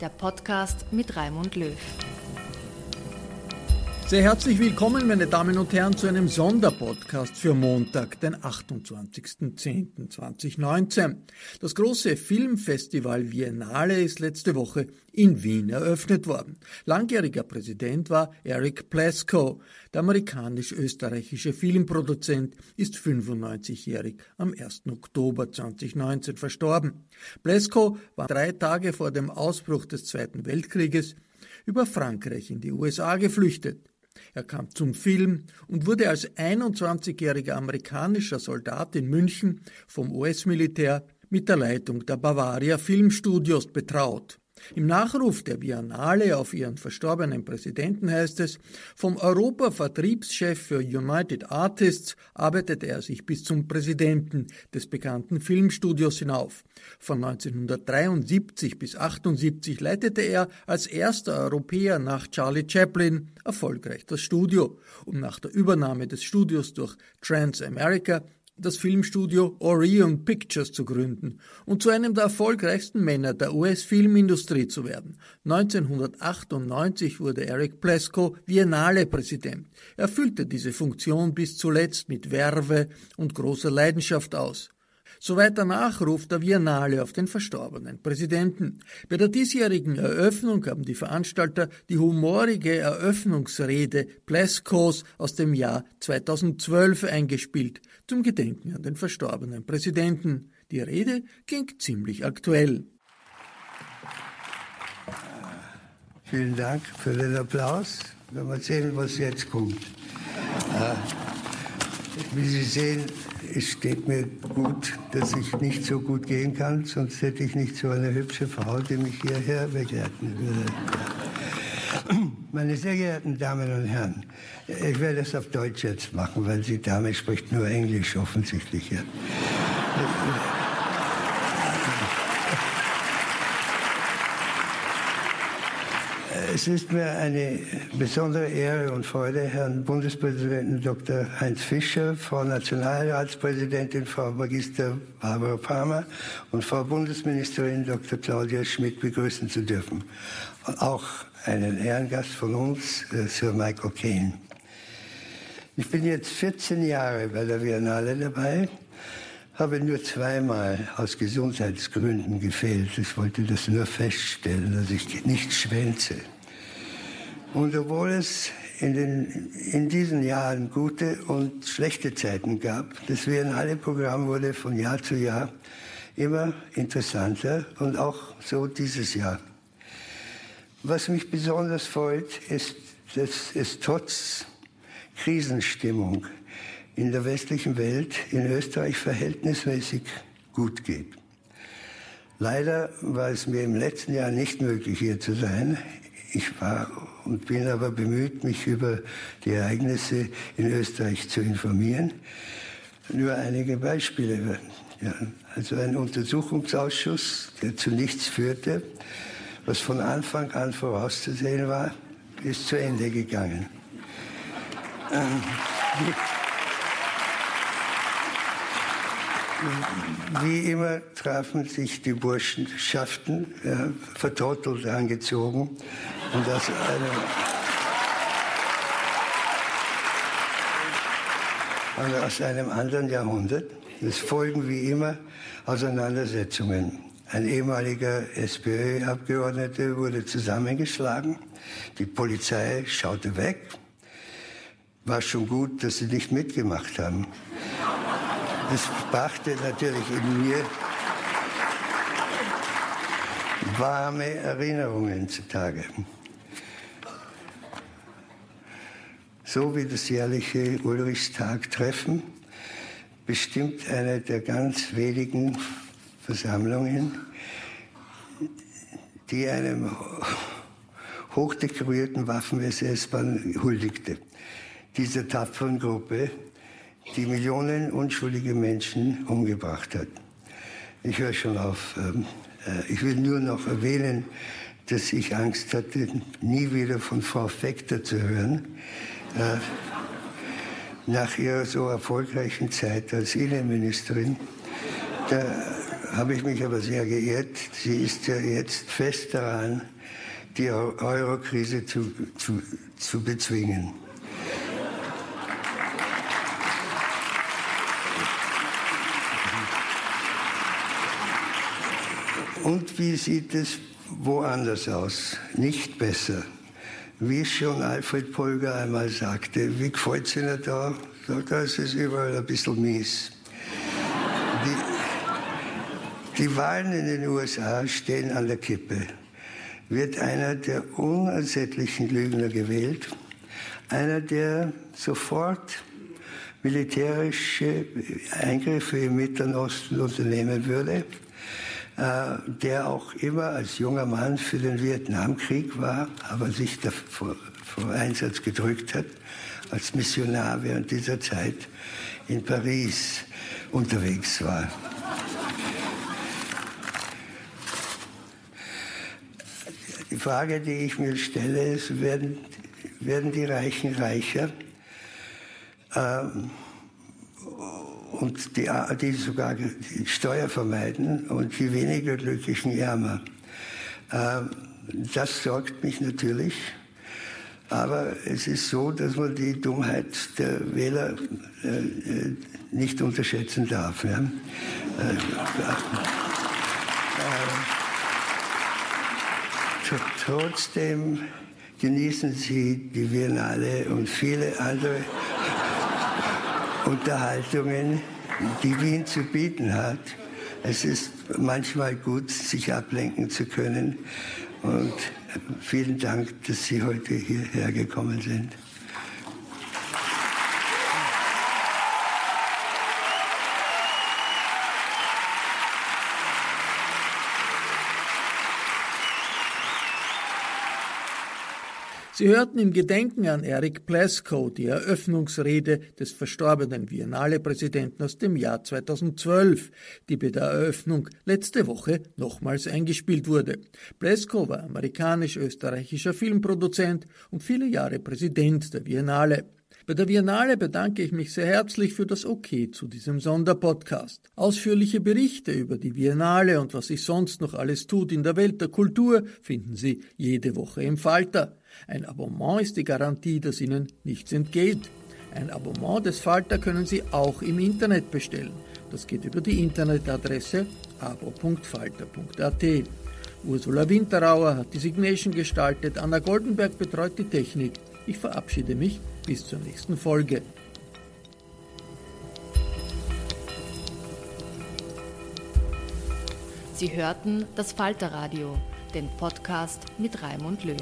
der Podcast mit Raimund Löw. Sehr herzlich willkommen, meine Damen und Herren, zu einem Sonderpodcast für Montag, den 28.10.2019. Das große Filmfestival Biennale ist letzte Woche in Wien eröffnet worden. Langjähriger Präsident war Eric Plesko. Der amerikanisch-österreichische Filmproduzent ist 95-jährig am 1. Oktober 2019 verstorben. Plesko war drei Tage vor dem Ausbruch des Zweiten Weltkrieges über Frankreich in die USA geflüchtet. Er kam zum Film und wurde als 21-jähriger amerikanischer Soldat in München vom US-Militär mit der Leitung der Bavaria Filmstudios betraut. Im Nachruf der Biennale auf ihren verstorbenen Präsidenten heißt es, vom Europa-Vertriebschef für United Artists arbeitete er sich bis zum Präsidenten des bekannten Filmstudios hinauf. Von 1973 bis 1978 leitete er als erster Europäer nach Charlie Chaplin erfolgreich das Studio und nach der Übernahme des Studios durch Transamerica das Filmstudio Orion Pictures zu gründen und zu einem der erfolgreichsten Männer der US-Filmindustrie zu werden. 1998 wurde Eric Plesko Biennale-Präsident. Er füllte diese Funktion bis zuletzt mit Werbe und großer Leidenschaft aus. Soweit der Nachruf der Biennale auf den verstorbenen Präsidenten. Bei der diesjährigen Eröffnung haben die Veranstalter die humorige Eröffnungsrede Pleskos aus dem Jahr 2012 eingespielt, zum Gedenken an den verstorbenen Präsidenten. Die Rede ging ziemlich aktuell. Vielen Dank für den Applaus. Wir werden sehen, was jetzt kommt. Wie Sie sehen, es steht mir gut, dass ich nicht so gut gehen kann, sonst hätte ich nicht so eine hübsche Frau, die mich hierher begleiten würde. Meine sehr geehrten Damen und Herren, ich werde es auf Deutsch jetzt machen, weil die Dame spricht nur Englisch offensichtlich. Ja. Es ist mir eine besondere Ehre und Freude, Herrn Bundespräsidenten Dr. Heinz Fischer, Frau Nationalratspräsidentin Frau Magister Barbara Palmer und Frau Bundesministerin Dr. Claudia Schmidt begrüßen zu dürfen. Und auch einen Ehrengast von uns, äh, Sir Michael Caine. Ich bin jetzt 14 Jahre bei der Biennale dabei habe nur zweimal aus Gesundheitsgründen gefehlt. Ich wollte das nur feststellen, dass ich nicht schwänze. Und obwohl es in, den, in diesen Jahren gute und schlechte Zeiten gab, das Biennale-Programm wurde von Jahr zu Jahr immer interessanter und auch so dieses Jahr. Was mich besonders freut, ist, dass es trotz Krisenstimmung in der westlichen Welt in Österreich verhältnismäßig gut geht. Leider war es mir im letzten Jahr nicht möglich, hier zu sein. Ich war und bin aber bemüht, mich über die Ereignisse in Österreich zu informieren. Nur einige Beispiele. Ja, also ein Untersuchungsausschuss, der zu nichts führte, was von Anfang an vorauszusehen war, ist zu Ende gegangen. Ähm, wie immer trafen sich die Burschenschaften, ja, vertrottelt angezogen, und aus einem, aus einem anderen Jahrhundert. Es folgen wie immer Auseinandersetzungen. Ein ehemaliger SPÖ-Abgeordneter wurde zusammengeschlagen. Die Polizei schaute weg. War schon gut, dass sie nicht mitgemacht haben. Das brachte natürlich in mir warme Erinnerungen zutage. So wie das jährliche Ulrichstag-Treffen bestimmt eine der ganz wenigen Versammlungen, die einem hochdekorierten Waffen-SS-Mann huldigte. Dieser tapferen Gruppe, die Millionen unschuldige Menschen umgebracht hat. Ich höre schon auf. Ähm, äh, ich will nur noch erwähnen, dass ich Angst hatte, nie wieder von Frau Fekter zu hören. Äh, nach ihrer so erfolgreichen Zeit als Innenministerin. Da habe ich mich aber sehr geehrt. Sie ist ja jetzt fest daran, die Euro-Krise zu, zu, zu bezwingen. Und wie sieht es woanders aus? Nicht besser. Wie schon Alfred Polger einmal sagte, wie gefällt es Ihnen da? Sagt er, es ist überall ein bisschen mies. Die, die Wahlen in den USA stehen an der Kippe. Wird einer der unersättlichen Lügner gewählt? Einer, der sofort militärische Eingriffe im Mittleren Osten unternehmen würde? Äh, der auch immer als junger Mann für den Vietnamkrieg war, aber sich davor, vor Einsatz gedrückt hat, als Missionar während dieser Zeit in Paris unterwegs war. Die Frage, die ich mir stelle, ist, werden, werden die Reichen reicher? Ähm, und die, die sogar die Steuer vermeiden und die weniger Glücklichen ärmer. Ähm, das sorgt mich natürlich. Aber es ist so, dass man die Dummheit der Wähler äh, äh nicht unterschätzen darf. Ja? Äh, äh, trotzdem genießen Sie die Biennale und viele andere Unterhaltungen, die Wien zu bieten hat. Es ist manchmal gut, sich ablenken zu können. Und vielen Dank, dass Sie heute hierher gekommen sind. Sie hörten im Gedenken an Eric Pleskow die Eröffnungsrede des verstorbenen Biennale-Präsidenten aus dem Jahr 2012, die bei der Eröffnung letzte Woche nochmals eingespielt wurde. Pleskow war amerikanisch-österreichischer Filmproduzent und viele Jahre Präsident der Biennale. Bei der Biennale bedanke ich mich sehr herzlich für das Okay zu diesem Sonderpodcast. Ausführliche Berichte über die Biennale und was sich sonst noch alles tut in der Welt der Kultur finden Sie jede Woche im Falter. Ein Abonnement ist die Garantie, dass Ihnen nichts entgeht. Ein Abonnement des Falter können Sie auch im Internet bestellen. Das geht über die Internetadresse abo.falter.at. Ursula Winterauer hat die Signation gestaltet, Anna Goldenberg betreut die Technik. Ich verabschiede mich bis zur nächsten Folge. Sie hörten das Falterradio, den Podcast mit Raimund Löw.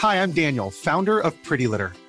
Hi, I'm Daniel, founder of Pretty Litter.